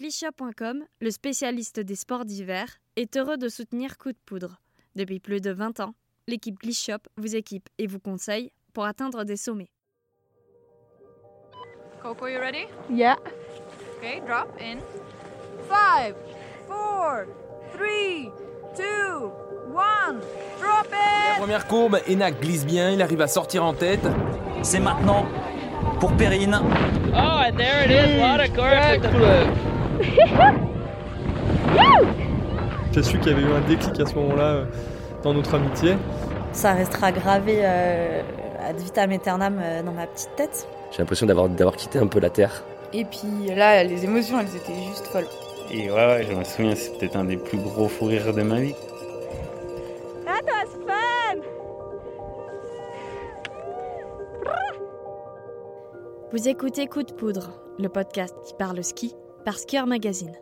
Clichat.com, le spécialiste des sports d'hiver, est heureux de soutenir Coup de Poudre. Depuis plus de 20 ans, l'équipe Clichat vous équipe et vous conseille pour atteindre des sommets. Coco, you ready? Yeah. Okay, drop in. Five, four, three, two, one. Drop La it! première courbe, Enak glisse bien, il arrive à sortir en tête. C'est maintenant pour Perrine. Oh, and there it is. What a J'ai su qu'il y avait eu un déclic à ce moment-là euh, dans notre amitié. Ça restera gravé euh, ad vitam aeternam euh, dans ma petite tête. J'ai l'impression d'avoir d'avoir quitté un peu la terre. Et puis là, les émotions, elles étaient juste folles. Et ouais, ouais, je me souviens, c'est peut-être un des plus gros fous rires de ma vie. That was fun! Vous écoutez Coup de Poudre, le podcast qui parle ski par Skieur Magazine.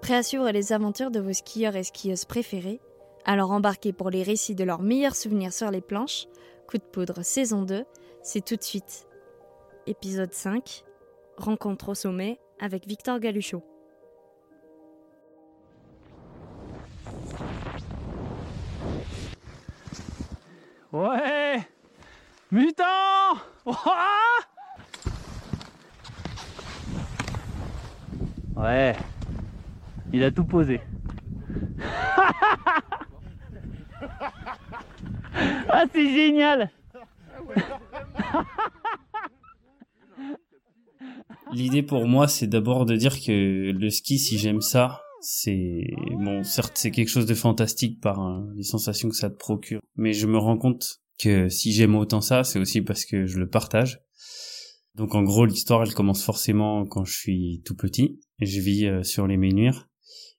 Prêt à suivre les aventures de vos skieurs et skieuses préférés Alors embarquez pour les récits de leurs meilleurs souvenirs sur les planches. Coup de Poudre saison 2, c'est tout de suite. Épisode 5 Rencontre au sommet avec Victor Galuchot. Ouais Mutant Ouah Ouais. Il a tout posé. ah, c'est génial L'idée pour moi, c'est d'abord de dire que le ski, si j'aime ça, c'est bon, certes, c'est quelque chose de fantastique par euh, les sensations que ça te procure, mais je me rends compte que si j'aime autant ça, c'est aussi parce que je le partage. Donc en gros, l'histoire, elle commence forcément quand je suis tout petit. Je vis euh, sur les Ménuires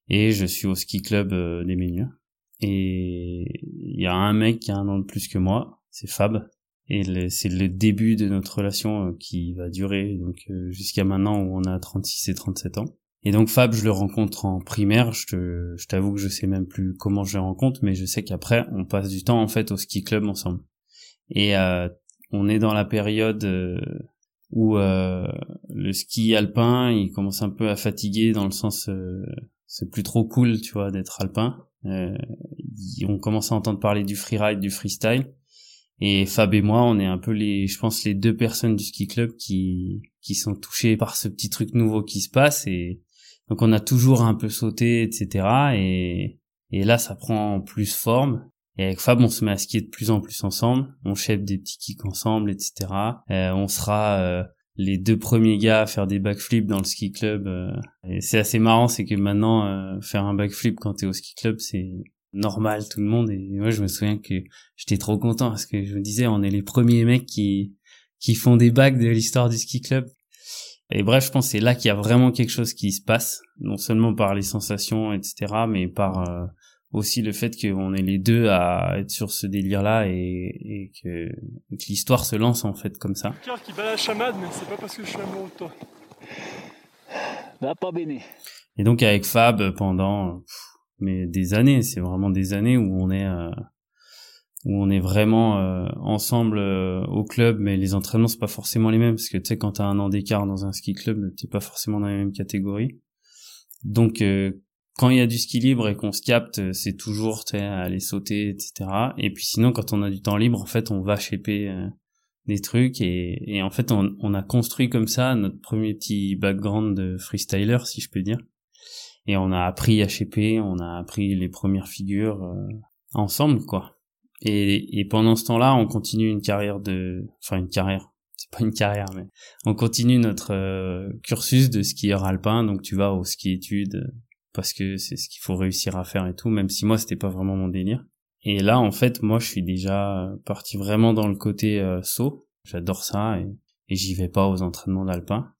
et je suis au ski club euh, des Ménuires. Et il y a un mec qui a un an de plus que moi, c'est Fab. Et c'est le début de notre relation euh, qui va durer donc jusqu'à maintenant où on a 36 et 37 ans. Et donc Fab, je le rencontre en primaire. Je te, je t'avoue que je sais même plus comment je le rencontre, mais je sais qu'après on passe du temps en fait au ski club ensemble. Et euh, on est dans la période euh, où euh, le ski alpin il commence un peu à fatiguer dans le sens euh, c'est plus trop cool tu vois d'être alpin. Euh, on commence à entendre parler du freeride, du freestyle. Et Fab et moi, on est un peu les, je pense, les deux personnes du ski club qui, qui sont touchées par ce petit truc nouveau qui se passe. Et donc, on a toujours un peu sauté, etc. Et, et là, ça prend plus forme. Et avec Fab, on se met à skier de plus en plus ensemble. On chèpe des petits kicks ensemble, etc. Euh, on sera euh, les deux premiers gars à faire des backflips dans le ski club. euh. C'est assez marrant, c'est que maintenant, euh, faire un backflip quand t'es au ski club, c'est normal, tout le monde. Et moi, je me souviens que j'étais trop content parce que je me disais, on est les premiers mecs qui qui font des bacs de l'histoire du ski club. Et bref, je pense que c'est là qu'il y a vraiment quelque chose qui se passe, non seulement par les sensations, etc., mais par euh, aussi le fait qu'on est les deux à être sur ce délire-là et, et que, que l'histoire se lance en fait comme ça. Cœur qui bat la chamade, mais c'est pas parce que je suis amoureux de toi. Va pas béné. Et donc avec Fab pendant pff, mais des années, c'est vraiment des années où on est euh, où on est vraiment euh, ensemble euh, au club, mais les entraînements c'est pas forcément les mêmes parce que tu sais quand t'as un an d'écart dans un ski club, t'es pas forcément dans la même catégorie. Donc euh, quand il y a du ski libre et qu'on se capte, euh, c'est toujours sais aller sauter, etc. Et puis sinon quand on a du temps libre, en fait on va shaper euh, des trucs et, et en fait on, on a construit comme ça notre premier petit background de freestyler si je peux dire. Et on a appris à shaper on a appris les premières figures euh, ensemble quoi. Et, et pendant ce temps-là on continue une carrière de enfin une carrière. C'est pas une carrière mais on continue notre euh, cursus de skieur alpin. Donc tu vas au ski études parce que c'est ce qu'il faut réussir à faire et tout même si moi c'était pas vraiment mon délire et là, en fait, moi, je suis déjà euh, parti vraiment dans le côté euh, saut. J'adore ça et, j'y vais pas aux entraînements d'alpin.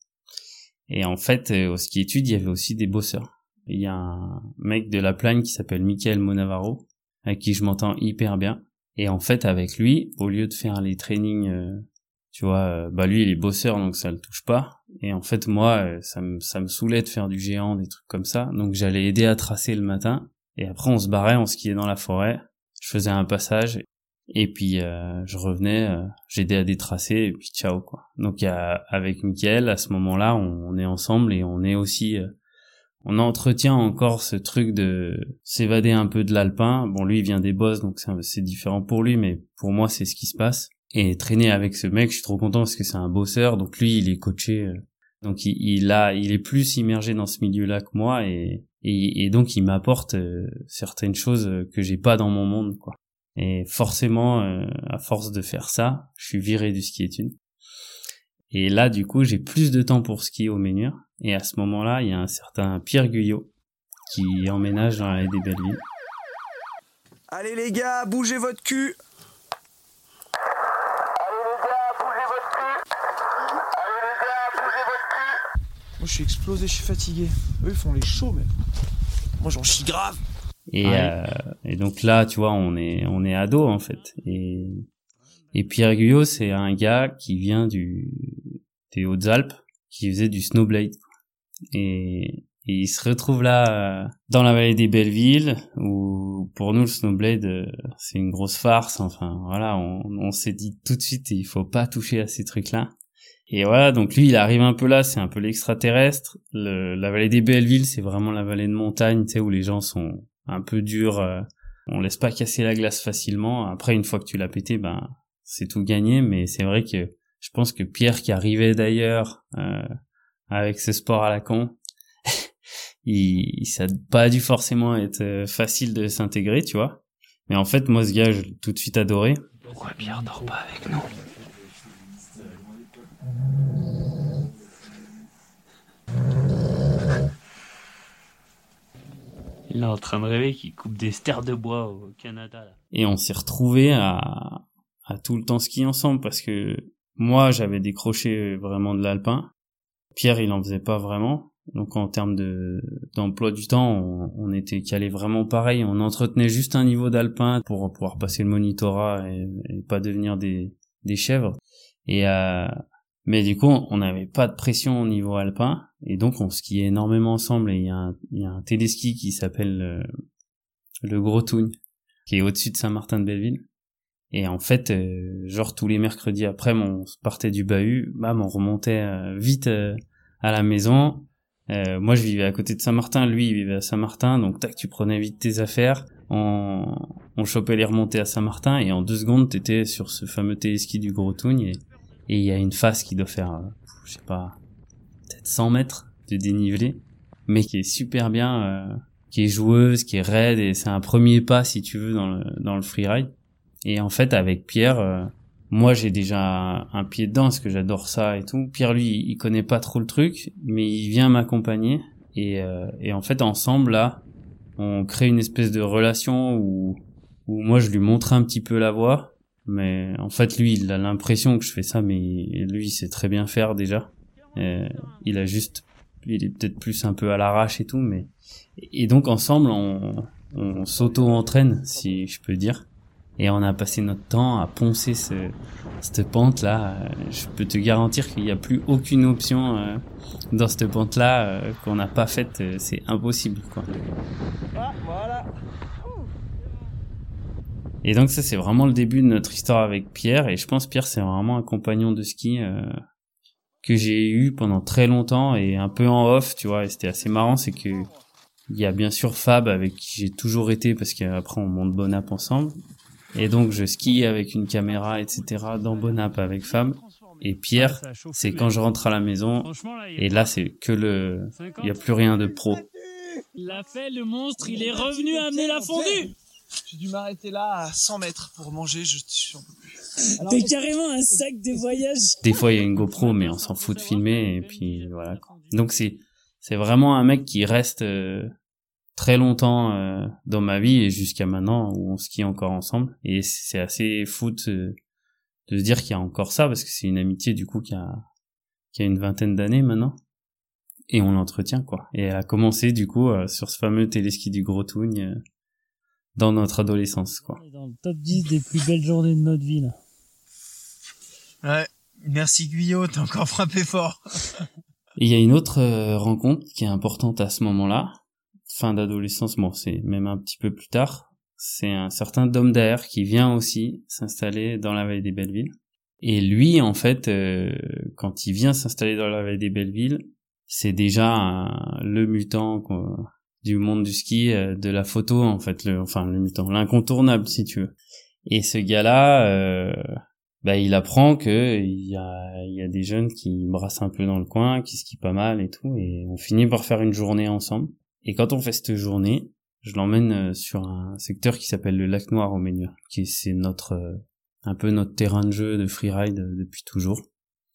Et en fait, euh, au ski études, il y avait aussi des bosseurs. Il y a un mec de la plagne qui s'appelle Michael Monavaro, avec qui je m'entends hyper bien. Et en fait, avec lui, au lieu de faire les trainings, euh, tu vois, euh, bah lui, il est bosseur, donc ça le touche pas. Et en fait, moi, euh, ça me, ça me saoulait de faire du géant, des trucs comme ça. Donc j'allais aider à tracer le matin. Et après, on se barrait, on skiait dans la forêt. Je faisais un passage. Et puis, euh, je revenais, euh, j'aidais à détracer, et puis ciao, quoi. Donc, y avec Mickaël, à ce moment-là, on, est ensemble et on est aussi on entretient encore ce truc de s'évader un peu de l'alpin. Bon, lui, il vient des bosses, donc c'est différent pour lui, mais pour moi, c'est ce qui se passe. Et traîner avec ce mec, je suis trop content parce que c'est un bosseur, donc lui, il est coaché. euh, donc il, il a, il est plus immergé dans ce milieu-là que moi, et, et, donc il m'apporte euh, certaines choses que j'ai pas dans mon monde, quoi. Et forcément, euh, à force de faire ça, je suis viré du ski études. Et là, du coup, j'ai plus de temps pour skier au Ménur. Et à ce moment-là, il y a un certain Pierre Guyot qui emménage dans la des Belleville. Allez les gars, bougez votre cul Moi je suis explosé, je suis fatigué. Eux ils font les chauds mais moi j'en chie grave. Et, Ouais. euh, et donc là, tu vois, on est on est ado en fait. Et et Pierre Guyot, c'est un gars qui vient du des Hautes-Alpes, qui faisait du snowblade. Et, et il se retrouve là euh, dans la vallée des Bellevilles, où pour nous le snowblade euh, c'est une grosse farce. Enfin voilà, on, on s'est dit tout de suite il faut pas toucher à ces trucs-là. Et voilà, donc lui, il arrive un peu là, c'est un peu l'extraterrestre. Le, la vallée des Bellevilles, c'est vraiment la vallée de montagne, tu sais, où les gens sont un peu durs. euh, on laisse pas casser la glace facilement. Après, une fois que tu l'as pété, ben, c'est tout gagné. Mais c'est vrai que je pense que Pierre, qui arrivait d'ailleurs euh, avec ce sport à la con, il, ça n'a pas dû forcément être euh, facile de s'intégrer, tu vois. Mais en fait, moi, ce gars, je l'ai tout de suite adoré. Pourquoi Pierre dort pas avec nous Il est en train de rêver qu'il coupe des stères de bois au Canada. Et on s'est retrouvés à, tout le temps skier ensemble parce que moi j'avais décroché vraiment de l'alpin. Pierre il en faisait pas vraiment. Donc en termes de d'emploi du temps on, on était calé vraiment pareil. On entretenait juste un niveau d'alpin pour pouvoir passer le monitorat et, pas devenir des des chèvres. Et euh, mais du coup on n'avait pas de pression au niveau alpin. Et donc on skiait énormément ensemble. Et il y a un, téléski qui s'appelle le, le Gros Tougne qui est au-dessus de Saint-Martin-de-Belleville. Et en fait, euh, genre tous les mercredis après, on partait du bahut, bam, on remontait euh, vite euh, à la maison. Euh, moi, je vivais à côté de Saint-Martin, lui, il vivait à Saint-Martin, donc tac, tu prenais vite tes affaires, on, chopait les remontées à Saint-Martin, et en deux secondes, t'étais sur ce fameux téléski du Gros Tougne, et il y a une face qui doit faire, euh, je sais pas, peut-être 100 mètres de dénivelé, mais qui est super bien, euh, qui est joueuse, qui est raide, et c'est un premier pas, si tu veux, dans le, dans le freeride. Et en fait, avec Pierre, euh, moi, j'ai déjà un, pied dedans, parce que j'adore ça et tout. Pierre, lui, il connaît pas trop le truc, mais il vient m'accompagner. Et, euh, et en fait, ensemble, là, on crée une espèce de relation où, où moi, je lui montre un petit peu la voie. Mais en fait, lui, il a l'impression que je fais ça, mais lui, il sait très bien faire déjà. Euh, il a juste, il est peut-être plus un peu à l'arrache et tout, mais et donc ensemble, on, s'auto-entraîne, si je peux dire. Et on a passé notre temps à poncer ce, cette pente là. Euh, Je peux te garantir qu'il n'y a plus aucune option euh, dans cette pente là qu'on n'a pas faite. euh, C'est impossible quoi. Ah, voilà. Et donc ça c'est vraiment le début de notre histoire avec Pierre. Et je pense Pierre c'est vraiment un compagnon de ski euh, que j'ai eu pendant très longtemps et un peu en off, tu vois. Et c'était assez marrant, c'est que il y a bien sûr Fab avec qui j'ai toujours été parce qu'après on monte Bonap ensemble. Et donc je skie avec une caméra, etc. dans Bonap avec Fab. Et Pierre, c'est quand je rentre à la maison. Et là c'est que le, il y a plus rien de pro. Il l'a fait, le monstre, il est revenu amener la fondue J'ai dû m'arrêter là à 100 mètres pour manger, je plus. T'es carrément un sac de voyage Des fois, il y a une GoPro, mais on s'en fout de filmer, et puis voilà. Donc c'est c'est vraiment un mec qui reste euh, très longtemps euh, dans ma vie et jusqu'à maintenant où on skie encore ensemble. Et c'est assez fou de, se- de se dire qu'il y a encore ça parce que c'est une amitié du coup qui a qui a une vingtaine d'années maintenant. Et on l'entretient quoi. Et elle a commencé du coup euh, sur ce fameux téléski du Gros Tougne euh, dans notre adolescence quoi. Dans le top 10 des plus belles journées de notre vie là. Ouais, merci Guyot, t'as encore frappé fort. Il y a une autre euh, rencontre qui est importante à ce moment-là, fin d'adolescence, bon c'est même un petit peu plus tard, c'est un certain Dom Daer qui vient aussi s'installer dans la vallée des Bellevilles. Et lui, en fait, euh, quand il vient s'installer dans la vallée des Bellevilles, c'est déjà un- le mutant du monde du ski, euh, de la photo en fait, le, enfin le mutant, l'incontournable si tu veux. Et ce gars-là, euh, bah, il apprend que il y a, y a des jeunes qui brassent un peu dans le coin, qui skient pas mal et tout, et on finit par faire une journée ensemble. Et quand on fait cette journée, je l'emmène euh, sur un secteur qui s'appelle le lac Noir au Ménur, qui c'est notre euh, un peu notre terrain de jeu de freeride depuis toujours,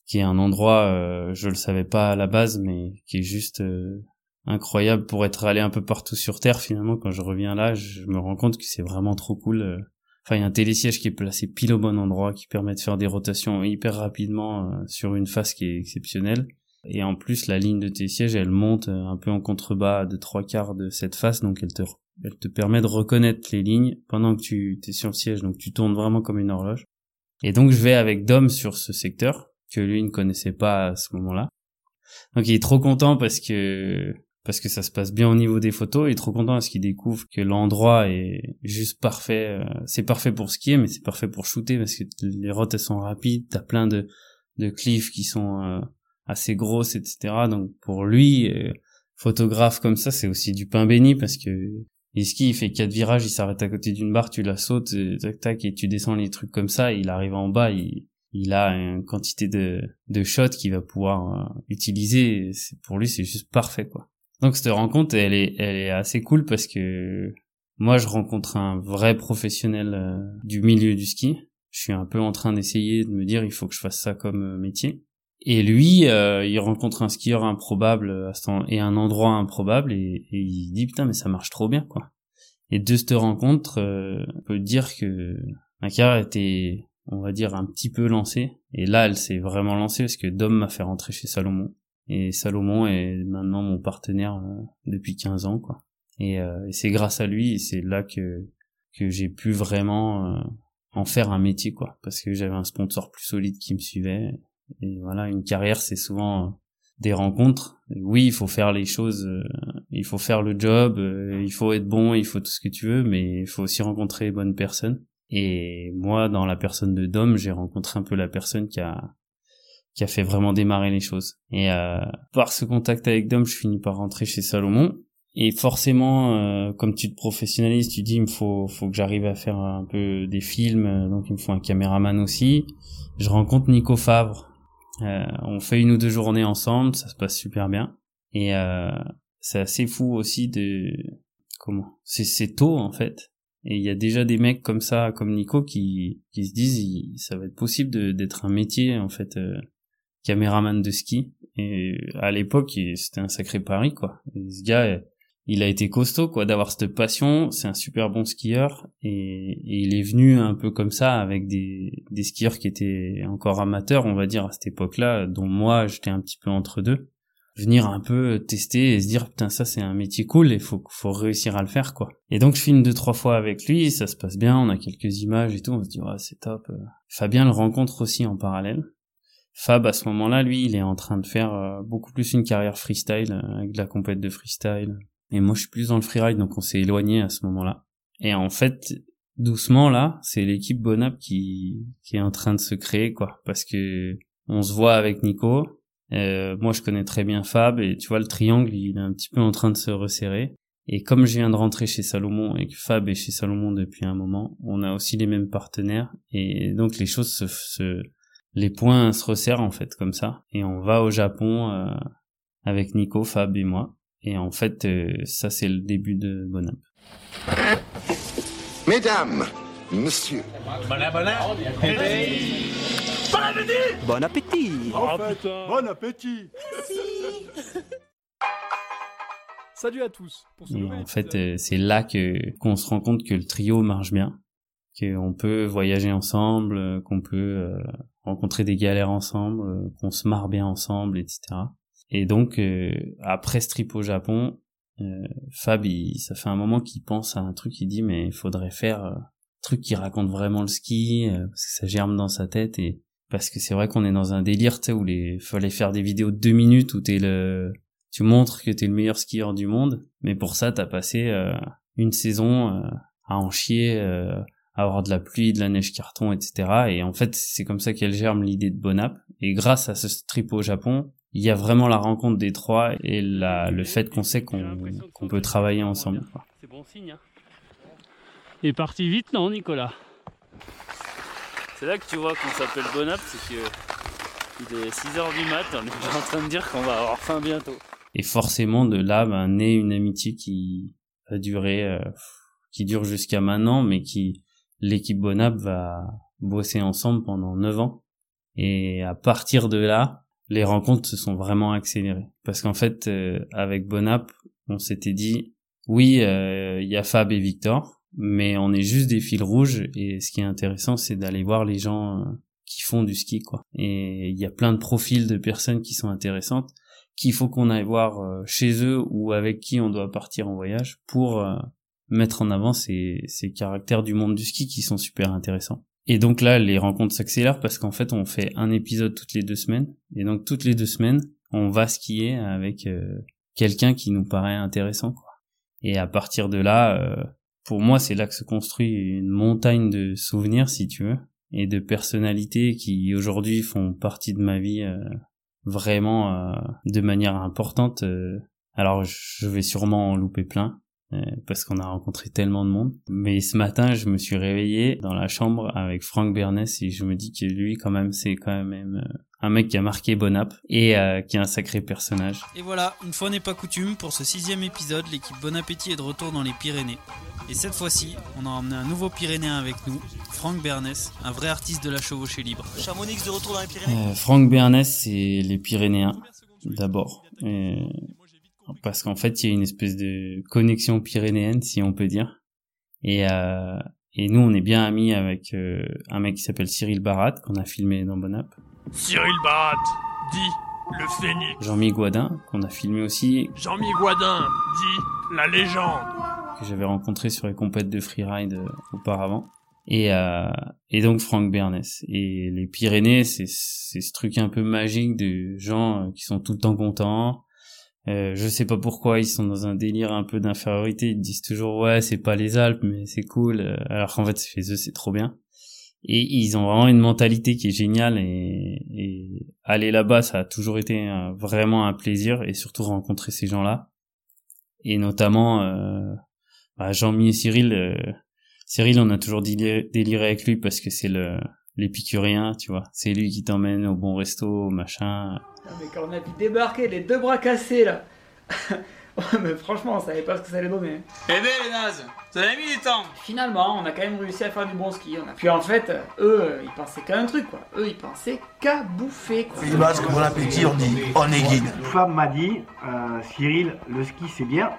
qui est un endroit, euh, je le savais pas à la base, mais qui est juste euh, incroyable pour être allé un peu partout sur Terre. Finalement, quand je reviens là, je me rends compte que c'est vraiment trop cool. euh. Enfin, il y a un télésiège qui est placé pile au bon endroit, qui permet de faire des rotations hyper rapidement euh, sur une face qui est exceptionnelle. Et en plus, la ligne de télésiège, elle monte euh, un peu en contrebas de trois quarts de cette face, donc elle te, elle te permet de reconnaître les lignes pendant que tu es sur le siège, donc tu tournes vraiment comme une horloge. Et donc je vais avec Dom sur ce secteur, que lui ne connaissait pas à ce moment-là. Donc il est trop content parce que parce que ça se passe bien au niveau des photos, il est trop content parce qu'il découvre que l'endroit est juste parfait. euh, C'est parfait pour skier, mais c'est parfait pour shooter parce que les routes elles sont rapides, t'as plein de de cliffs qui sont euh, assez grosses, etc. Donc pour lui, euh, photographe comme ça, c'est aussi du pain béni parce que il skie, il fait quatre virages, il s'arrête à côté d'une barre, tu la sautes, tac tac, et tu descends les trucs comme ça. Il arrive en bas, il il a une quantité de de shots qu'il va pouvoir utiliser. Pour lui, c'est juste parfait quoi. Donc cette rencontre, elle est assez cool parce que moi je rencontre un vrai professionnel euh, du milieu du ski. Je suis un peu en train d'essayer de me dire il faut que je fasse ça comme euh, métier. Et lui, euh, il rencontre un skieur improbable et un endroit improbable et, et il dit putain mais ça marche trop bien quoi. Et de cette rencontre, on peut dire que ma carrière était, on va dire, un petit peu lancée. Et là, elle s'est vraiment lancée parce que Dom m'a fait rentrer chez Salomon. Et Salomon est maintenant mon partenaire euh, depuis 15 ans quoi. Et, euh, c'est grâce à lui c'est là que que j'ai pu vraiment euh, en faire un métier quoi parce que j'avais un sponsor plus solide qui me suivait et voilà, une carrière, c'est souvent euh, des rencontres. Oui, il faut faire les choses, euh, il faut faire le job, il faut être bon, il faut tout ce que tu veux, mais il faut aussi rencontrer les bonnes personnes. Et moi, dans la personne de Dom, j'ai rencontré un peu la personne qui a qui a fait vraiment démarrer les choses. Et euh, par ce contact avec Dom, je finis par rentrer chez Salomon. Et forcément, euh, comme tu te professionnalises, tu dis il me faut faut que j'arrive à faire un peu des films, euh, donc il me faut un caméraman aussi. Je rencontre Nico Favre. Euh, on fait une ou deux journées ensemble, ça se passe super bien. Et euh, c'est assez fou aussi de comment c'est c'est tôt en fait. Et il y a déjà des mecs comme ça, comme Nico, qui qui se disent ça va être possible d'être un métier en fait euh, caméraman de ski. Et à l'époque, c'était un sacré pari quoi. Ce gars, il a été costaud quoi d'avoir cette passion. C'est un super bon skieur et, et il est venu un peu comme ça avec des des skieurs qui étaient encore amateurs, on va dire à cette époque-là, dont moi j'étais un petit peu entre deux. Venir un peu tester et se dire putain ça c'est un métier cool et faut faut réussir à le faire quoi. Et donc je filme deux trois fois avec lui, ça se passe bien, on a quelques images et tout, on se dit ouais c'est top. Fabien le rencontre aussi en parallèle. Fab à ce moment-là, lui, il est en train de faire euh, beaucoup plus une carrière freestyle euh, avec de la compète de freestyle. Et moi, je suis plus dans le freeride, donc on s'est éloigné à ce moment-là. Et en fait, doucement là, c'est l'équipe Bonap qui qui est en train de se créer quoi, parce que on se voit avec Nico. Euh, moi, je connais très bien Fab et tu vois le triangle, il est un petit peu en train de se resserrer. Et comme je viens de rentrer chez Salomon et que Fab est chez Salomon depuis un moment, on a aussi les mêmes partenaires et donc les choses se, se les points se resserrent en fait comme ça. Et on va au Japon euh, avec Nico, Fab et moi. Et en fait euh, ça c'est le début de Bonap. Mesdames, Monsieur. Bon appétit. Bon appétit. Bon appétit. Salut à tous pour ce en fait, euh, c'est là que qu'on se rend compte que le trio marche bien, qu'on peut voyager ensemble, euh, qu'on peut euh, rencontrer des galères ensemble, euh, qu'on se marre bien ensemble, etc. Et donc, euh, après ce trip au Japon, euh, Fab, il, ça fait un moment qu'il pense à un truc, il dit mais il faudrait faire un truc qui raconte vraiment le ski, parce que ça germe dans sa tête et parce que c'est vrai qu'on est dans un délire, tu sais, où les fallait faire des vidéos de deux minutes où t'es le tu montres que t'es le meilleur skieur du monde, mais pour ça t'as passé euh, une saison euh, à en chier, euh, avoir de la pluie, de la neige carton, etc. Et en fait c'est comme ça qu'elle germe l'idée de Bonap. Et grâce à ce trip au Japon, il y a vraiment la rencontre des trois et la, le fait qu'on sait qu'on peut travailler ensemble. C'est bon signe. Hein. Il est parti vite, non, Nicolas? C'est là que tu vois qu'on s'appelle Bonap, c'est que il est 6h du mat, on est déjà en train de dire qu'on va avoir faim bientôt. Et forcément, de là, ben, naît une amitié qui va durer, euh, qui dure jusqu'à maintenant, mais qui, l'équipe Bonap va bosser ensemble pendant 9 ans. Et à partir de là, les rencontres se sont vraiment accélérées. Parce qu'en fait, euh, avec Bonap, on s'était dit, oui, euh, il y a Fab et Victor, mais on est juste des fils rouges, et ce qui est intéressant, c'est d'aller voir les gens euh, qui font du ski, quoi. Et il y a plein de profils de personnes qui sont intéressantes, qu'il faut qu'on aille voir euh, chez eux ou avec qui on doit partir en voyage pour mettre en avant ces, ces caractères du monde du ski qui sont super intéressants. Et donc là, les rencontres s'accélèrent parce qu'en fait, on fait un épisode toutes les deux semaines. Et donc toutes les deux semaines, on va skier avec euh, quelqu'un qui nous paraît intéressant. Quoi. Et à partir de là, euh, pour moi, c'est là que se construit une montagne de souvenirs, si tu veux, et de personnalités qui aujourd'hui font partie de ma vie euh, vraiment de manière importante. alors, je vais sûrement en louper plein parce qu'on a rencontré tellement de monde. Mais ce matin, je me suis réveillé dans la chambre avec Franck Bernès et je me dis que lui, quand même, c'est quand même euh, un mec qui a marqué Bonap et euh, qui est un sacré personnage. Et voilà, une fois n'est pas coutume, pour ce sixième épisode, l'équipe Bon Appétit est de retour dans les Pyrénées. Et cette fois-ci, on a emmené un nouveau Pyrénéen avec nous, Franck Bernès, un vrai artiste de la chevauchée libre. Chamonix de retour dans les Pyrénées Euh, Franck Bernès, c'est les Pyrénéens, d'abord. Et- Parce qu'en fait, il y a une espèce de connexion pyrénéenne, si on peut dire. Et, euh, et nous, on est bien amis avec euh, un mec qui s'appelle Cyril Barat, qu'on a filmé dans Bonap. Cyril Barat, dit le phénix. Jean-Mi Guadin, qu'on a filmé aussi, Jean-Mi Guadin, dit la légende. que j'avais rencontré sur les compètes de freeride euh, auparavant. Et, euh, et donc Franck Bernès. Et les Pyrénées, c'est ce truc un peu magique de gens euh, qui sont tout le temps contents. Euh, je sais pas pourquoi ils sont dans un délire un peu d'infériorité. Ils disent toujours ouais c'est pas les Alpes mais c'est cool. euh, Alors qu'en fait chez eux c'est trop bien. Et ils ont vraiment une mentalité qui est géniale et, et aller là-bas ça a toujours été vraiment un plaisir et surtout rencontrer ces gens-là. Et notamment euh, bah, Jean-Mi et Cyril, euh, Cyril, on a toujours déliré, déliré avec lui parce que c'est le l'épicurien, tu vois. C'est lui qui t'emmène au bon resto, au machin. Ah, mais quand on a vu débarquer les deux bras cassés là, Ouais, mais franchement on savait pas ce que ça allait donner. Eh ben les nazes, ça a mis du temps Finalement, on a quand même réussi à faire du bon ski. On a... Puis en fait, eux, ils pensaient qu'à un truc quoi. Eux, ils pensaient qu'à bouffer quoi. C'est basque, bon appétit, on dit, on est guide. Fab m'a dit, euh, Cyril, le ski c'est bien,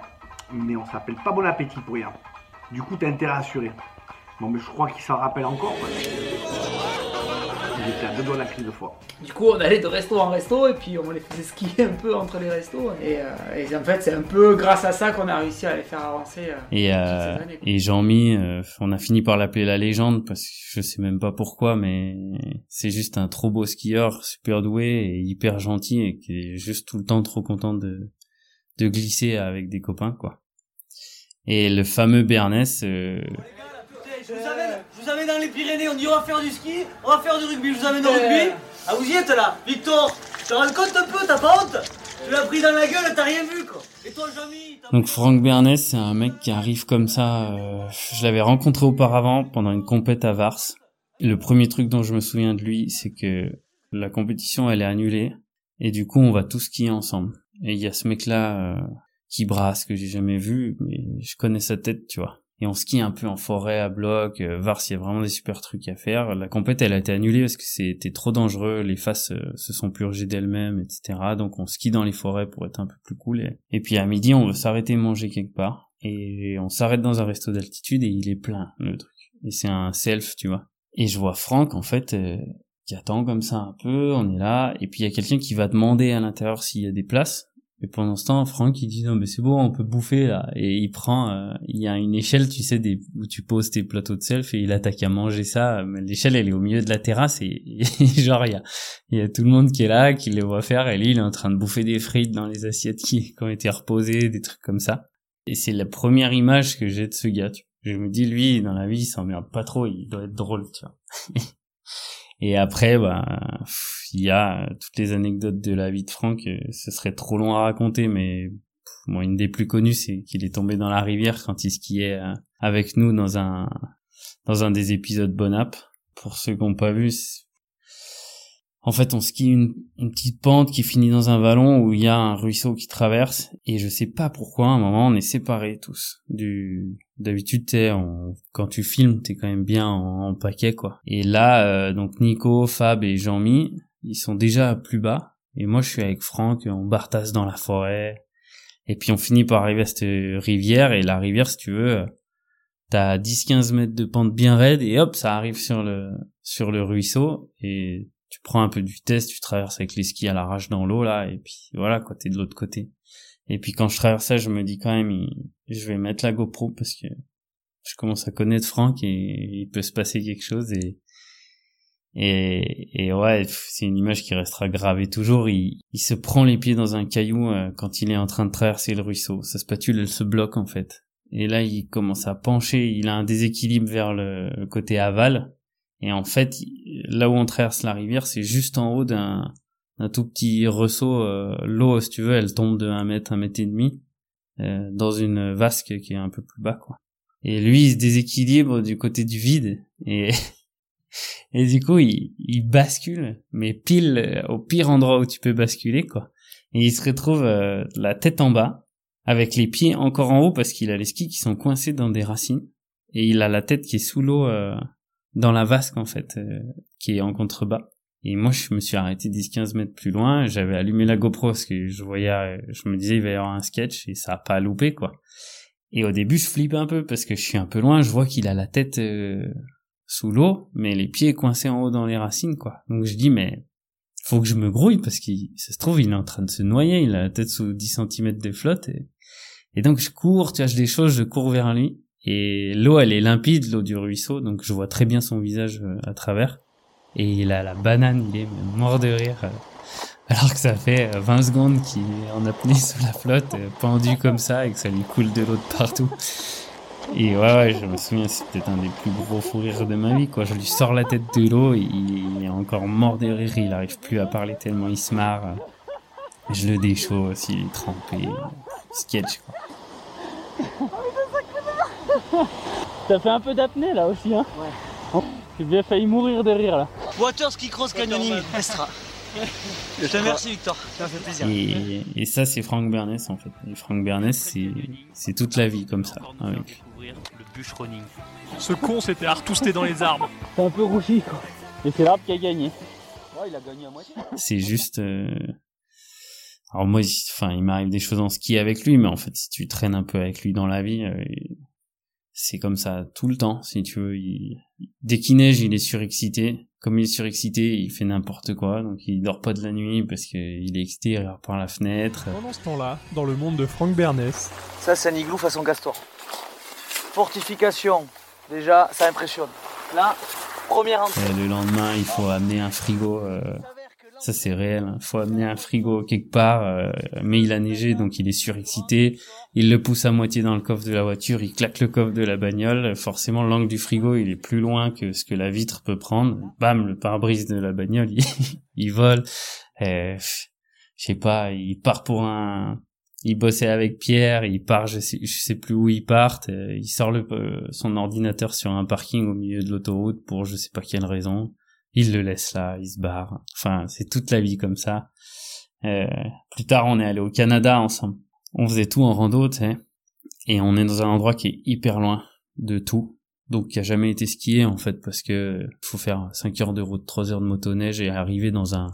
mais on s'appelle pas bon appétit pour rien. Du coup, t'as intérêt à assurer. Bon, mais je crois qu'il s'en rappelle encore. quoi. Il était à deux doigts de la crise de foi. Du coup, on allait de resto en resto et puis on les faisait skier un peu entre les restos. Et, euh, et en fait, c'est un peu grâce à ça qu'on a réussi à les faire avancer. euh, Et, euh, années, et Jean-Mi, euh, on a fini par l'appeler la légende parce que je sais même pas pourquoi, mais c'est juste un trop beau skieur, super doué et hyper gentil et qui est juste tout le temps trop content de, de glisser avec des copains, quoi. Et le fameux Bernès, euh, Je vous amène, je vous amène dans les Pyrénées, on va faire du ski, on va faire du rugby, je vous amène au rugby. Ah vous y êtes là, Victor, tu te rends compte un peu, t'as pas honte? Tu l'as pris dans la gueule, t'as rien vu quoi. Et toi Jean-Mi Donc Franck Bernès, c'est un mec qui arrive comme ça. euh, je l'avais rencontré auparavant pendant une compète à Vars. Le premier truc dont je me souviens de lui, c'est que la compétition elle est annulée et du coup on va tous skier ensemble. Et il y a ce mec-là euh, qui brasse que j'ai jamais vu, mais je connais sa tête, tu vois. Et on skie un peu en forêt à bloc. Euh, Vars, il y a vraiment des super trucs à faire. La compète, elle a été annulée parce que c'était trop dangereux. Les faces euh, se sont purgées d'elles-mêmes, etc. Donc on skie dans les forêts pour être un peu plus cool. Et, et puis à midi, on veut s'arrêter manger quelque part. Et on s'arrête dans un resto d'altitude et il est plein, le truc. Et c'est un self, tu vois. Et je vois Franck, en fait, euh, qui attend comme ça un peu, on est là. Et puis il y a quelqu'un qui va demander à l'intérieur s'il y a des places. Et pendant ce temps, Franck il dit non mais c'est bon, on peut bouffer là. Et il prend, euh, il y a une échelle, tu sais, où tu poses tes plateaux de self et il attaque à manger ça. Mais l'échelle elle est au milieu de la terrasse et, et genre il y a, il y a tout le monde qui est là, qui les voit faire et lui il est en train de bouffer des frites dans les assiettes qui, qui ont été reposées, des trucs comme ça. Et c'est la première image que j'ai de ce gars. Tu vois. Je me dis lui dans la vie il s'emmerde pas trop, il doit être drôle, tu vois. Et après, bah, il y a toutes les anecdotes de la vie de Franck. euh, Ce serait trop long à raconter, mais moi, une des plus connues, c'est qu'il est tombé dans la rivière quand il skiait euh, avec nous dans un dans un des épisodes Bonap. Pour ceux qui n'ont pas vu, en fait, on skie une, une petite pente qui finit dans un vallon où il y a un ruisseau qui traverse et je sais pas pourquoi, à un moment, on est séparés tous. Du d'habitude, t'es quand tu filmes, t'es quand même bien en, en paquet quoi. Et là, euh, donc Nico, Fab et Jean-Mi, ils sont déjà plus bas et moi je suis avec Franck, on bartasse dans la forêt. Et puis on finit par arriver à cette rivière et la rivière, si tu veux, euh, t'as 10-15 mètres de pente bien raide et hop, ça arrive sur le sur le ruisseau et tu prends un peu de vitesse, tu traverses avec les skis à l'arrache dans l'eau là et puis voilà quoi, t'es de l'autre côté. Et puis quand je traverse ça, je me dis quand même, je vais mettre la GoPro parce que je commence à connaître Franck et il peut se passer quelque chose et et, ouais, c'est une image qui restera gravée toujours. Il, il se prend les pieds dans un caillou euh, quand il est en train de traverser le ruisseau. Sa spatule, elle se bloque en fait. Et là, il commence à pencher. Il a un déséquilibre vers le côté aval. Et en fait, là où on traverse la rivière, c'est juste en haut d'un un tout petit ressaut. euh, L'eau, si tu veux, elle tombe de un mètre, un mètre et demi euh, dans une vasque qui est un peu plus bas, quoi. Et lui, il se déséquilibre du côté du vide et et du coup, il, il bascule, mais pile euh, au pire endroit où tu peux basculer, quoi. Et il se retrouve euh, la tête en bas, avec les pieds encore en haut parce qu'il a les skis qui sont coincés dans des racines et il a la tête qui est sous l'eau euh, dans la vasque en fait, euh, qui est en contrebas. Et moi, je me suis arrêté 10-15 mètres plus loin. J'avais allumé la GoPro parce que je voyais, euh, je me disais il va y avoir un sketch et ça a pas loupé quoi. Et au début, je flippe un peu parce que je suis un peu loin. Je vois qu'il a la tête euh, sous l'eau, mais les pieds coincés en haut dans les racines quoi. Donc je dis mais faut que je me grouille parce qu'il ça se trouve il est en train de se noyer. Il a la tête sous 10 cm de flotte et, donc je cours, tu vois, je des choses, je cours vers lui. Et l'eau, elle est limpide, l'eau du ruisseau, donc je vois très bien son visage euh, à travers. Et il a la banane, il est mort de rire. euh, alors que ça fait euh, 20 secondes qu'il est en apnée sous la flotte, euh, pendu comme ça, et que ça lui coule de l'eau de partout. Et ouais, ouais, je me souviens, c'est peut-être un des plus gros fous rires de ma vie, quoi. Je lui sors la tête de l'eau, il est encore mort de rire, il arrive plus à parler tellement il se marre. Je le déchausse, il est trempé. Sketch, quoi. T'as fait un peu d'apnée là aussi, hein Ouais. J'ai bien failli mourir de rire là. Water Ski Cross Canyoning, Estra. Je te remercie Victor, ça fait plaisir. Et, et ça, c'est Franck Bernès, en fait. Et Franck Bernès, c'est, toute la vie comme ça, avec. Le bûcheroning. Ce con s'était artousté dans les arbres. C'est un peu rougi quoi. Et c'est l'arbre qui a gagné. Ouais, il a gagné à moitié. C'est juste, euh, alors moi, il- enfin, il m'arrive des choses en ski avec lui, mais en fait, si tu traînes un peu avec lui dans la vie, euh, c'est comme ça tout le temps, si tu veux. Il... Dès qu'il neige, il est surexcité. Comme il est surexcité, il fait n'importe quoi, donc il dort pas de la nuit parce qu'il est excité, il regarde par la fenêtre. Pendant ce temps-là, dans le monde de Franck Bernès, Ça, c'est un igloo façon Castor. Fortification, déjà, ça impressionne. Là, première entrée. Euh, le lendemain, il faut amener un frigo. euh, Ça, c'est réel. Il faut amener un frigo quelque part. euh, Mais il a neigé, donc il est surexcité. Il le pousse à moitié dans le coffre de la voiture. Il claque le coffre de la bagnole. Forcément, l'angle du frigo, il est plus loin que ce que la vitre peut prendre. Bam, le pare-brise de la bagnole, il, vole. Euh, Je sais pas, il part pour un... Il bossait avec Pierre, il part, je sais, sais plus où ils partent, il sort euh, son ordinateur sur un parking au milieu de l'autoroute pour je sais pas quelle raison. Il le laisse là, il se barre. Enfin, c'est toute la vie comme ça. Euh, plus tard, on est allé au Canada ensemble. On faisait tout en rando, tu sais. Et on est dans un endroit qui est hyper loin de tout. Donc, qui a jamais été skié, en fait, parce que faut faire 5 heures de route, 3 heures de motoneige et arriver dans un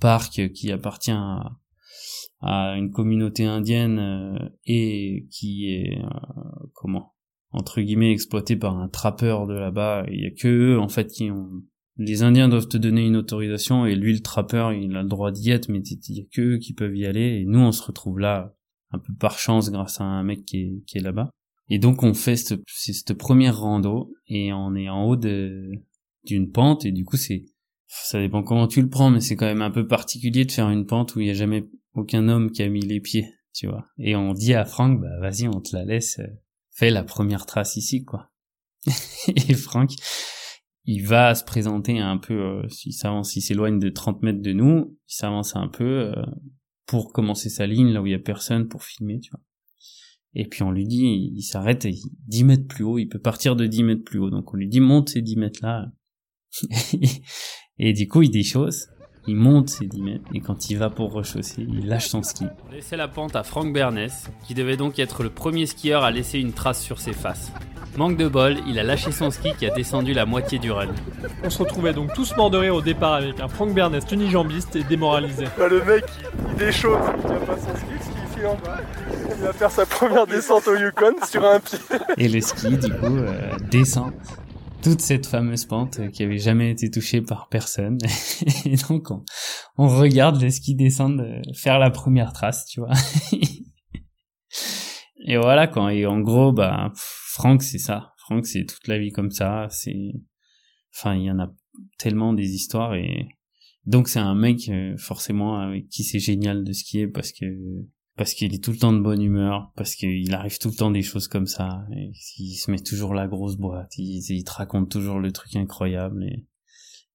parc qui appartient à, une communauté indienne euh, et qui est, euh, comment, entre guillemets, exploité par un trappeur de là-bas. Il y a que eux, en fait, qui ont les Indiens doivent te donner une autorisation et lui le trappeur il a le droit d'y être mais il y a que eux qui peuvent y aller. Et nous on se retrouve là un peu par chance grâce à un mec qui est, là-bas. Et donc on fait cette, cette première rando et on est en haut d'une pente. Et du coup c'est ça dépend comment tu le prends mais c'est quand même un peu particulier de faire une pente où il y a jamais aucun homme qui a mis les pieds tu vois. Et on dit à Franck bah vas-y on te la laisse euh, fais la première trace ici quoi. Et Franck il va se présenter un peu, euh, s'il s'avance, s'éloigne de 30 mètres de nous, il s'avance un peu euh, pour commencer sa ligne là où il y a personne pour filmer, tu vois. Et puis on lui dit, il s'arrête 10 mètres plus haut, il peut partir de 10 mètres plus haut. Donc on lui dit, monte ces 10 mètres là. et du coup, il chose, il monte ces 10 mètres, et quand il va pour rechausser, il lâche son ski. On laissait la pente à Franck Bernès, qui devait donc être le premier skieur à laisser une trace sur ses faces. Manque de bol, il a lâché son ski qui a descendu la moitié du run. On se retrouvait donc tous morts de rire au départ avec un Franck Bernès unijambiste et démoralisé. Bah, le mec, il déchauffe, il tient pas son ski, il file en bas. Il va faire sa première descente au Yukon sur un pied. Et le ski, du coup, euh, descend toute cette fameuse pente qui avait jamais été touchée par personne. et donc, on, on regarde le ski descendre, euh, faire la première trace, tu vois. et voilà, quoi. Et en gros, bah, Franck, c'est ça. Franck, c'est toute la vie comme ça. C'est, enfin, il y en a tellement des histoires et donc c'est un mec euh, forcément avec qui c'est génial de skier parce que parce qu'il est tout le temps de bonne humeur, parce qu'il arrive tout le temps des choses comme ça, et il se met toujours la grosse boîte, il, te raconte toujours le truc incroyable, et,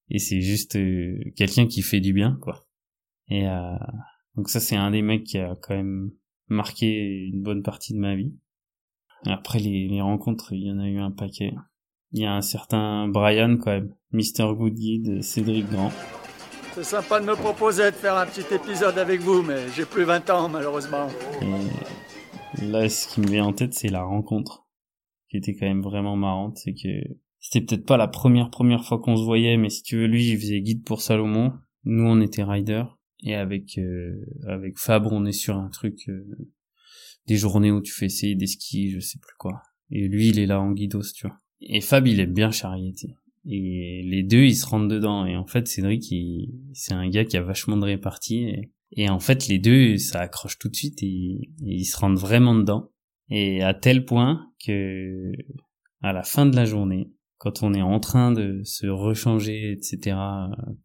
et c'est juste euh, quelqu'un qui fait du bien, quoi. Et euh, donc ça c'est un des mecs qui a quand même marqué une bonne partie de ma vie. Après les, les rencontres, il y en a eu un paquet. Il y a un certain Brian quand même, Mr. Goodyear de Cédric Grand. C'est sympa de me proposer de faire un petit épisode avec vous, mais j'ai plus 20 ans malheureusement. Et là, ce qui me vient en tête, c'est la rencontre, qui était quand même vraiment marrante. C'est que c'était peut-être pas la première première fois qu'on se voyait, mais si tu veux, lui, il faisait guide pour Salomon. Nous, on était rider. Et avec euh, avec Fabre, on est sur un truc euh, des journées où tu fais essayer des skis, je sais plus quoi. Et lui, il est là en guidos, tu vois. Et Fab, il aime bien charrier, et les deux ils se rentrent dedans. Et en fait Cédric c'est un gars qui a vachement de répartie. Et... en fait les deux ça accroche tout de suite et... et, ils se rentrent vraiment dedans. Et à tel point que à la fin de la journée quand on est en train de se rechanger etc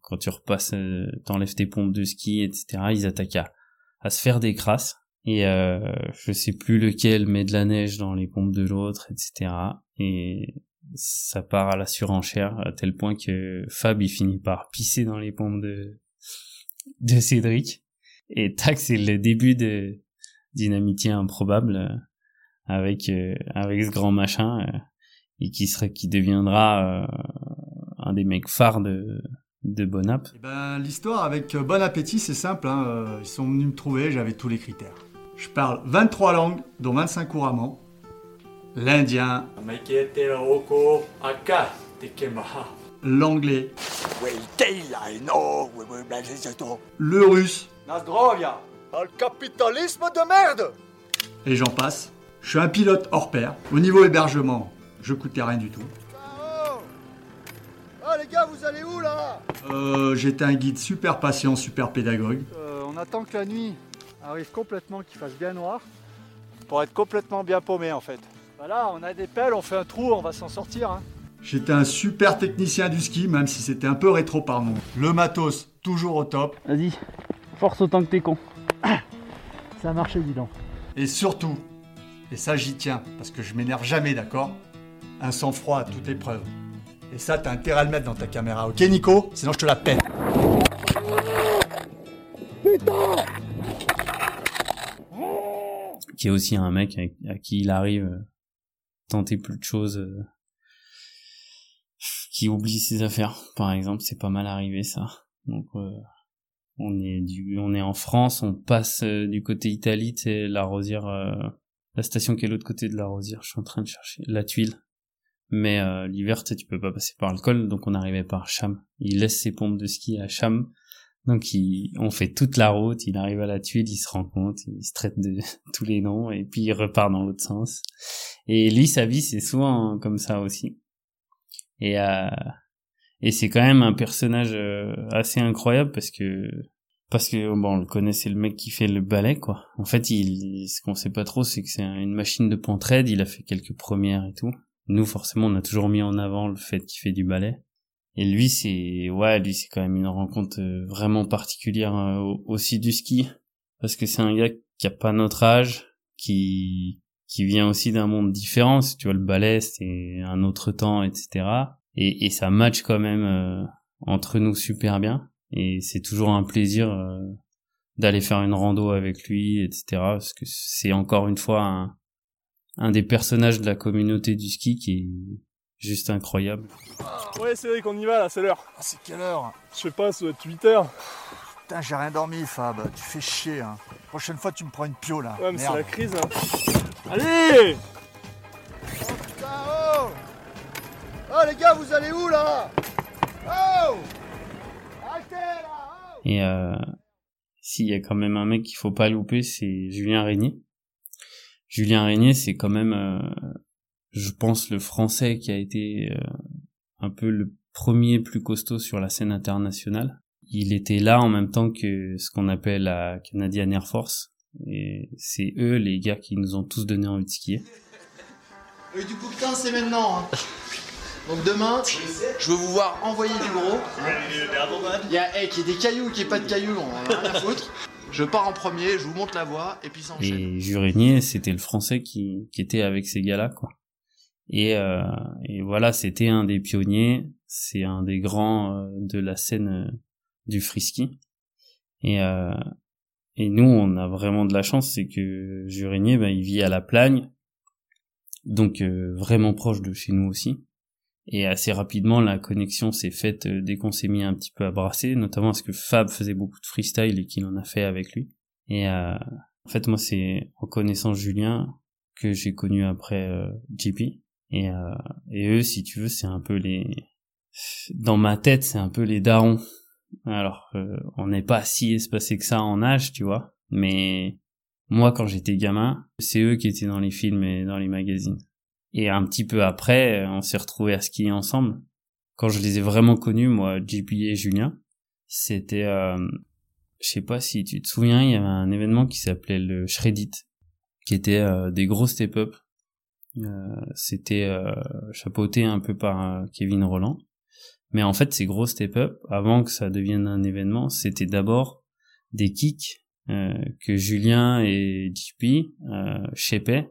quand tu repasses euh, t'enlèves tes pompes de ski etc ils attaquent à, à se faire des crasses et euh, je sais plus lequel met de la neige dans les pompes de l'autre etc et ça part à la surenchère à tel point que Fab il finit par pisser dans les pompes de de Cédric et tac c'est le début de d'une amitié improbable euh, avec euh, avec ce grand machin euh, et qui serait qui deviendra un des mecs phares de de Bonap. Eh ben, l'histoire avec Bon Appétit, c'est simple. Hein. Ils sont venus me trouver, j'avais tous les critères. Je parle 23 langues, dont 25 couramment. L'indien, l'anglais, le russe, le capitalisme de merde. Et j'en passe. Je suis un pilote hors pair. Au niveau hébergement, je coûtais rien du tout. Ah les gars, vous allez où là? Euh, j'étais un guide super patient, super pédagogue. Euh, on attend que la nuit arrive complètement, qu'il fasse bien noir, pour être complètement bien paumé en fait. Voilà, on a des pelles, on fait un trou, on va s'en sortir. Hein. J'étais un super technicien du ski, même si c'était un peu rétro par nom. Le matos, toujours au top. Vas-y, force autant que t'es con. Ça a marché, dis donc. Et surtout, et ça j'y tiens, parce que je m'énerve jamais, d'accord? Un sang-froid à toute épreuve. Et ça, t'as intérêt à le mettre dans ta caméra, ok Nico? Sinon je te la pète. Putain Qui est aussi un mec à qui il arrive euh, tenter plus de choses euh, qui oublie ses affaires par exemple. C'est pas mal arrivé ça. Donc euh, on est du on est en France on passe du côté Italie c'est la Rosière la station qui est l'autre côté de la Rosière. Je suis en train de chercher la tuile. Mais l'hiver tu peux pas passer par le col. Donc on arrivait par Cham. Il laisse ses pompes de ski à Cham donc il, on fait toute la route, il arrive à la tuile, il se rend compte, il se traite de tous les noms et puis il repart dans l'autre sens. Et lui, sa vie, c'est souvent comme ça aussi. Et euh, et c'est quand même un personnage euh, assez incroyable parce que parce que bon, on le connaît, c'est le mec qui fait le ballet quoi. En fait, il ce qu'on sait pas trop, c'est que c'est une machine de pentraide. Il a fait quelques premières et tout. Nous, forcément, on a toujours mis en avant le fait qu'il fait du ballet. Et lui, c'est ouais, lui, c'est quand même une rencontre euh, vraiment particulière euh, aussi du ski parce que c'est un gars qui a pas notre âge, qui qui vient aussi d'un monde différent. Si tu vois le ballet, c'est un autre temps, etc. et, et ça match quand même euh, entre nous super bien et c'est toujours un plaisir euh, d'aller faire une rando avec lui etc parce que c'est encore une fois un, un des personnages de la communauté du ski qui est juste incroyable Ouais, c'est vrai qu'on y va là, c'est l'heure. Ah, c'est quelle heure? Je sais pas, ça doit être 8 heures. Putain, j'ai rien dormi, Fab. Tu fais chier. Hein. Prochaine fois, tu me prends une pio là. Ouais, mais c'est la crise. Hein. Allez Putain, oh Oh les gars, vous allez où là? Oh Arrêtez là Et euh, s'il y a quand même un mec qu'il faut pas louper, c'est Julien Régnier. Julien Régnier, c'est quand même, euh, je pense, le français qui a été euh, un peu le premier plus costaud sur la scène internationale. Il était là en même temps que ce qu'on appelle la Canadian Air Force. Et c'est eux, les gars, qui nous ont tous donné envie de skier. Et du coup, putain, c'est maintenant. hein. Donc demain, je veux vous voir envoyer du gros. Il y a, hey, qu'il y ait des cailloux, qu'il n'y ait pas de cailloux, on en a rien à foutre. Je pars en premier, je vous montre la voie, et puis ça enchaîne. Et c'était le français qui, qui était avec ces gars-là, quoi. Et, euh, et voilà, c'était un des pionniers, c'est un des grands euh, de la scène euh, du frisky. Et, euh, et nous, on a vraiment de la chance, c'est que Jurigné, ben, il vit à la Plagne, donc euh, vraiment proche de chez nous aussi. Et assez rapidement, la connexion s'est faite euh, dès qu'on s'est mis un petit peu à brasser, notamment parce que Fab faisait beaucoup de freestyle et qu'il en a fait avec lui. Et euh, en fait, moi, c'est en connaissant Julien que j'ai connu après JP. Et, euh, et eux, si tu veux, c'est un peu les... Dans ma tête, c'est un peu les darons. Alors, on n'est pas si espacé que ça en âge, tu vois. Mais moi, quand j'étais gamin, c'est eux qui étaient dans les films et dans les magazines. Et un petit peu après, on s'est retrouvés à skier ensemble. Quand je les ai vraiment connus, moi, JP et Julien, c'était, euh, je sais pas si tu te souviens, il y avait un événement qui s'appelait le Shreddit, qui était euh, des gros step-up. Euh, c'était euh, chapeauté un peu par euh, Kevin Roland. Mais en fait, ces gros step-up, avant que ça devienne un événement, c'était d'abord des kicks euh, que Julien et JP euh, shapaient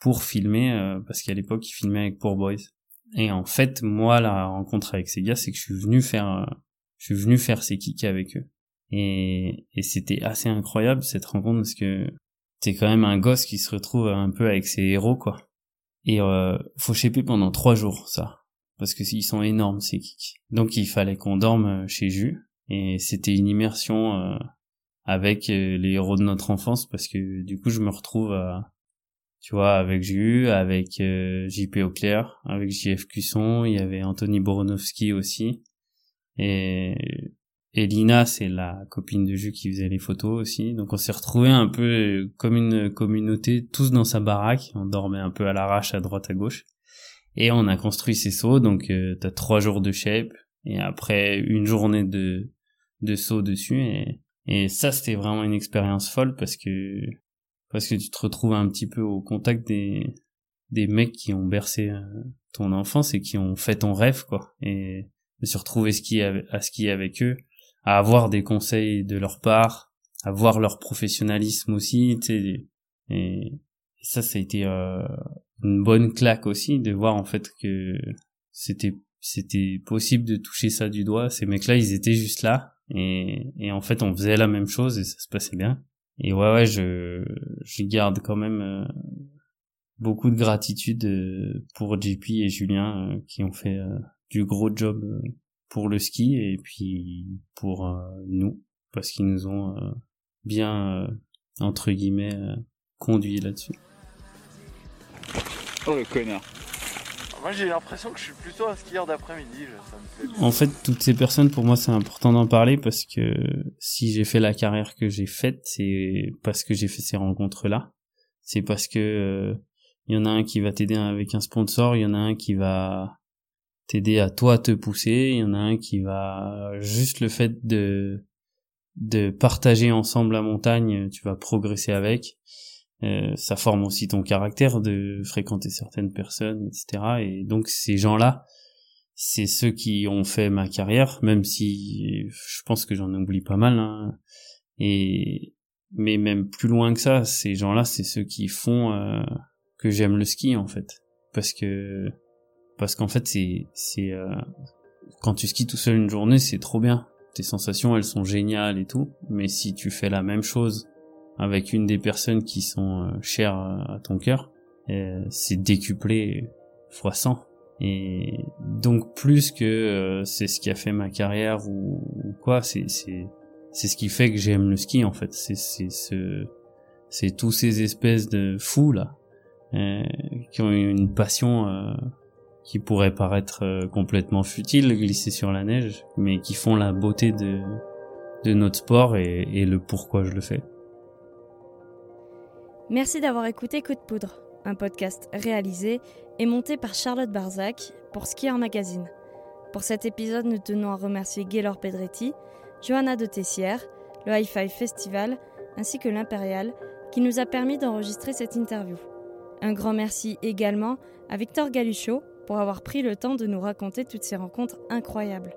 pour filmer, euh, parce qu'à l'époque, ils filmaient avec Poor Boys. Et en fait, moi, la rencontre avec ces gars, c'est que je suis venu faire, euh, je suis venu faire ces kicks avec eux. Et, et c'était assez incroyable cette rencontre parce que t'es quand même un gosse qui se retrouve un peu avec ses héros, quoi. Et euh, faut shaper pendant trois jours, ça. Parce que ils sont énormes, ces kicks. Donc il fallait qu'on dorme chez Jus. Et c'était une immersion euh, avec euh, les héros de notre enfance parce que du coup je me retrouve à, tu vois, avec Jus, avec euh, JP Auclair, avec JF Cusson, il y avait Anthony Boronowski aussi. Et, et Lina, c'est la copine de Jus qui faisait les photos aussi. Donc on s'est retrouvés un peu euh, comme une communauté, tous dans sa baraque. On dormait un peu à l'arrache à droite à gauche. Et on a construit ces sauts, donc euh, t'as trois jours de shape, et après une journée de, de saut dessus. Et, ça, c'était vraiment une expérience folle parce que parce que tu te retrouves un petit peu au contact des des mecs qui ont bercé euh, ton enfance et qui ont fait ton rêve quoi et de se retrouver avec- à skier avec eux à avoir des conseils de leur part à voir leur professionnalisme aussi tu sais et, ça ça a été euh, une bonne claque aussi de voir en fait que c'était c'était possible de toucher ça du doigt. Ces mecs là ils étaient juste là et, et en fait on faisait la même chose et ça se passait bien. Et ouais, ouais, je, je garde quand même euh, beaucoup de gratitude euh, pour JP et Julien euh, qui ont fait du gros job pour le ski et puis pour euh, nous parce qu'ils nous ont euh, bien euh, entre guillemets euh, conduits là-dessus. Oh le connard. Moi j'ai l'impression que je suis plutôt un skieur d'après-midi. En fait, toutes ces personnes, pour moi, c'est important d'en parler parce que si j'ai fait la carrière que j'ai faite, c'est parce que j'ai fait ces rencontres-là. C'est parce que euh, il y en a un qui va t'aider avec un sponsor, il y en a un qui va t'aider à toi te pousser, il y en a un qui va juste le fait de de partager ensemble la montagne, tu vas progresser avec. Euh, ça forme aussi ton caractère de fréquenter certaines personnes, etc. Et donc ces gens-là, c'est ceux qui ont fait ma carrière, même si je pense que j'en oublie pas mal. hein. Et mais même plus loin que ça, ces gens-là, c'est ceux qui font euh, que j'aime le ski en fait, parce que parce qu'en fait c'est c'est euh, quand tu skis tout seul une journée c'est trop bien. Tes sensations elles sont géniales et tout. Mais si tu fais la même chose avec une des personnes qui sont euh, chères à ton cœur euh, c'est décuplé fois 100 et donc plus que euh, c'est ce qui a fait ma carrière ou, quoi c'est c'est c'est ce qui fait que j'aime le ski en fait. C'est c'est ce c'est tous ces espèces de fous là euh, qui ont une passion qui pourrait paraître euh, complètement futile, glisser sur la neige, mais qui font la beauté de, de notre sport et, le pourquoi je le fais. Merci d'avoir écouté Coup de Poudre, un podcast réalisé et monté par Charlotte Barzac pour Skier Magazine. Pour cet épisode, nous tenons à remercier Gaylor Pedretti, Johanna de Tessière, le High Five Festival ainsi que l'Impérial qui nous a permis d'enregistrer cette interview. Un grand merci également à Victor Galuchot pour avoir pris le temps de nous raconter toutes ces rencontres incroyables.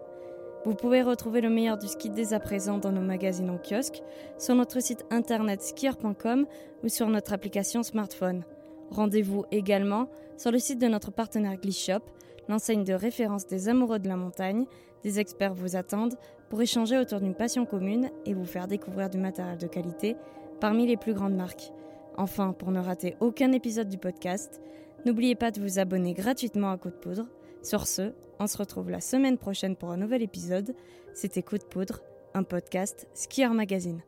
Vous pouvez retrouver le meilleur du ski dès à présent dans nos magazines en kiosque, sur notre site internet skier.com ou sur notre application smartphone. Rendez-vous également sur le site de notre partenaire Glishop, l'enseigne de référence des amoureux de la montagne. Des experts vous attendent pour échanger autour d'une passion commune et vous faire découvrir du matériel de qualité parmi les plus grandes marques. Enfin, pour ne rater aucun épisode du podcast, n'oubliez pas de vous abonner gratuitement à Coup de Poudre. Sur ce, on se retrouve la semaine prochaine pour un nouvel épisode. C'était Coup de Poudre, un podcast Skier Magazine.